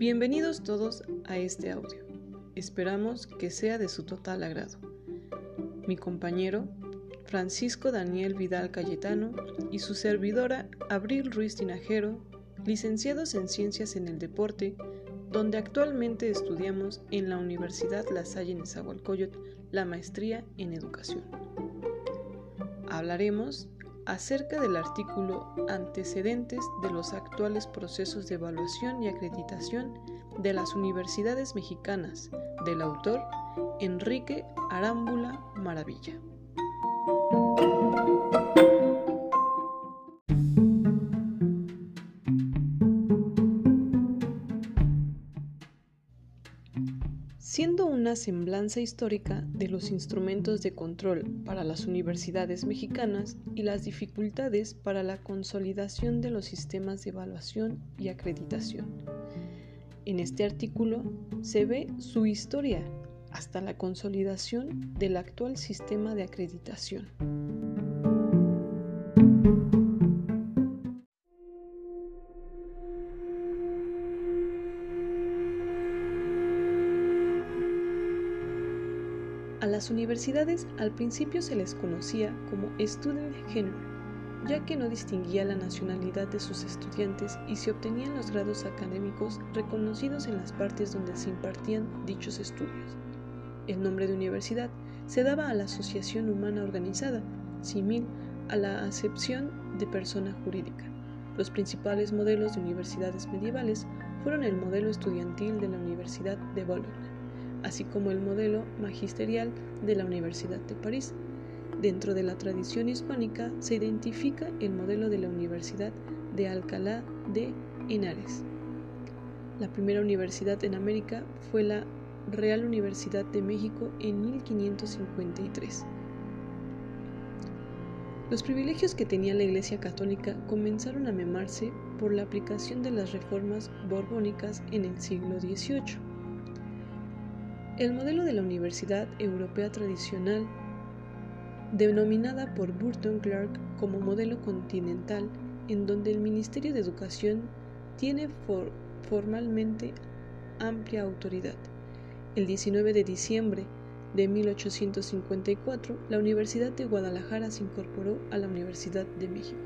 Bienvenidos todos a este audio. Esperamos que sea de su total agrado. Mi compañero, Francisco Daniel Vidal Cayetano, y su servidora, Abril Ruiz Tinajero, licenciados en Ciencias en el Deporte, donde actualmente estudiamos en la Universidad La Salle Nezahualcóyotl la maestría en Educación. Hablaremos acerca del artículo Antecedentes de los actuales procesos de evaluación y acreditación de las universidades mexicanas del autor Enrique Arámbula Maravilla. Una semblanza histórica de los instrumentos de control para las universidades mexicanas y las dificultades para la consolidación de los sistemas de evaluación y acreditación. En este artículo se ve su historia hasta la consolidación del actual sistema de acreditación. A las universidades al principio se les conocía como Student General, ya que no distinguía la nacionalidad de sus estudiantes y se obtenían los grados académicos reconocidos en las partes donde se impartían dichos estudios. El nombre de universidad se daba a la asociación humana organizada, simil a la acepción de persona jurídica. Los principales modelos de universidades medievales fueron el modelo estudiantil de la Universidad de Bolonia así como el modelo magisterial de la Universidad de París. Dentro de la tradición hispánica se identifica el modelo de la Universidad de Alcalá de Henares. La primera universidad en América fue la Real Universidad de México en 1553. Los privilegios que tenía la Iglesia Católica comenzaron a memarse por la aplicación de las reformas borbónicas en el siglo XVIII. El modelo de la Universidad Europea Tradicional, denominada por Burton Clark como modelo continental, en donde el Ministerio de Educación tiene formalmente amplia autoridad. El 19 de diciembre de 1854, la Universidad de Guadalajara se incorporó a la Universidad de México,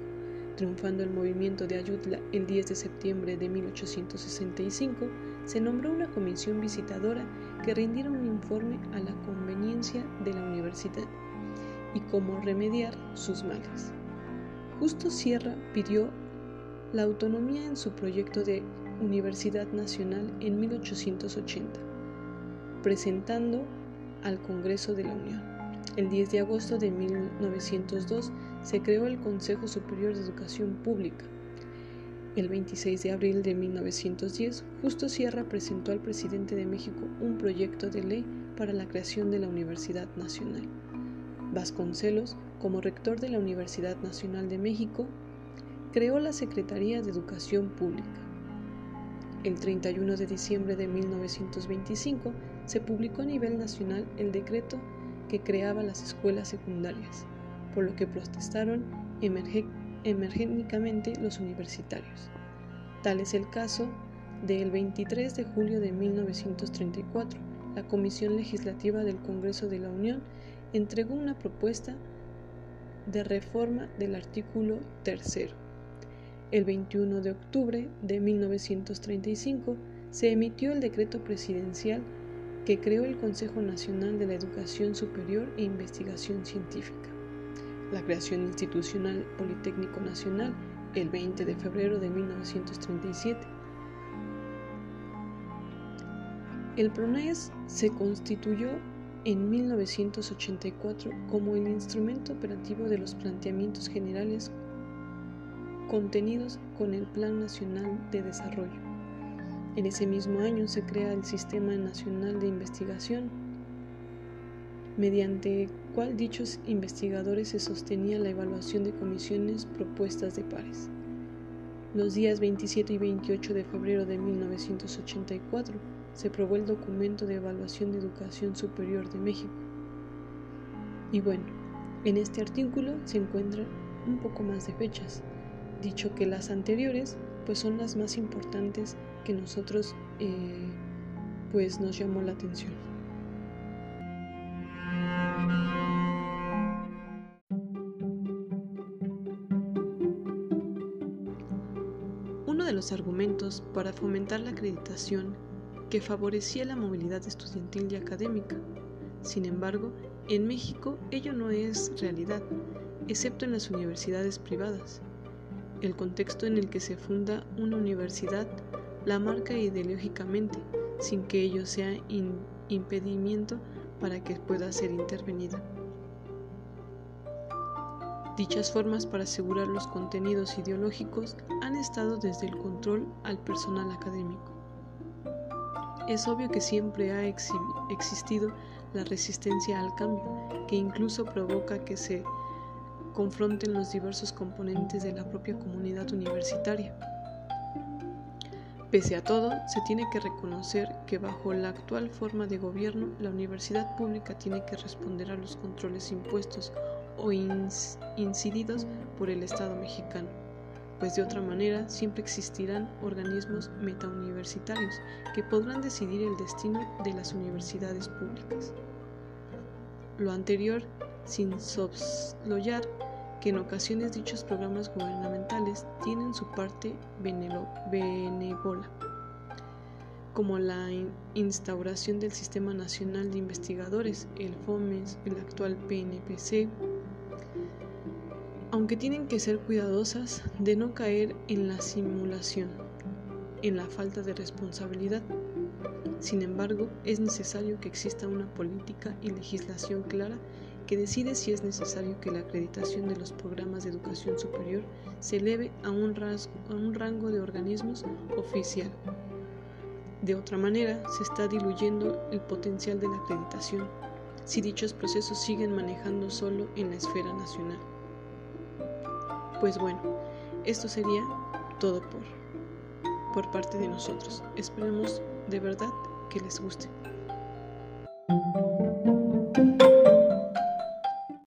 triunfando el movimiento de Ayutla el 10 de septiembre de 1865 se nombró una comisión visitadora que rindiera un informe a la conveniencia de la universidad y cómo remediar sus males. Justo Sierra pidió la autonomía en su proyecto de Universidad Nacional en 1880, presentando al Congreso de la Unión. El 10 de agosto de 1902 se creó el Consejo Superior de Educación Pública, el 26 de abril de 1910, Justo Sierra presentó al presidente de México un proyecto de ley para la creación de la Universidad Nacional. Vasconcelos, como rector de la Universidad Nacional de México, creó la Secretaría de Educación Pública. El 31 de diciembre de 1925 se publicó a nivel nacional el decreto que creaba las escuelas secundarias, por lo que protestaron emergentes emergénicamente los universitarios. Tal es el caso del 23 de julio de 1934. La Comisión Legislativa del Congreso de la Unión entregó una propuesta de reforma del artículo 3. El 21 de octubre de 1935 se emitió el decreto presidencial que creó el Consejo Nacional de la Educación Superior e Investigación Científica la creación institucional Politécnico Nacional el 20 de febrero de 1937. El PRONES se constituyó en 1984 como el instrumento operativo de los planteamientos generales contenidos con el Plan Nacional de Desarrollo. En ese mismo año se crea el Sistema Nacional de Investigación, mediante cual dichos investigadores se sostenía la evaluación de comisiones propuestas de pares. Los días 27 y 28 de febrero de 1984 se aprobó el documento de evaluación de educación superior de México. Y bueno, en este artículo se encuentran un poco más de fechas, dicho que las anteriores pues son las más importantes que nosotros eh, pues nos llamó la atención. Los argumentos para fomentar la acreditación que favorecía la movilidad estudiantil y académica. Sin embargo, en México ello no es realidad, excepto en las universidades privadas. El contexto en el que se funda una universidad la marca ideológicamente, sin que ello sea impedimento para que pueda ser intervenida. Dichas formas para asegurar los contenidos ideológicos han estado desde el control al personal académico. Es obvio que siempre ha existido la resistencia al cambio, que incluso provoca que se confronten los diversos componentes de la propia comunidad universitaria. Pese a todo, se tiene que reconocer que bajo la actual forma de gobierno, la universidad pública tiene que responder a los controles impuestos o incididos por el Estado mexicano, pues de otra manera siempre existirán organismos metauniversitarios que podrán decidir el destino de las universidades públicas. Lo anterior sin sosloyar que en ocasiones dichos programas gubernamentales tienen su parte benévola, como la instauración del Sistema Nacional de Investigadores, el FOMES, el actual PNPC, aunque tienen que ser cuidadosas de no caer en la simulación, en la falta de responsabilidad. Sin embargo, es necesario que exista una política y legislación clara que decide si es necesario que la acreditación de los programas de educación superior se eleve a un, a un rango de organismos oficial. De otra manera, se está diluyendo el potencial de la acreditación si dichos procesos siguen manejando solo en la esfera nacional. Pues bueno, esto sería todo por, por parte de nosotros. Esperemos de verdad que les guste.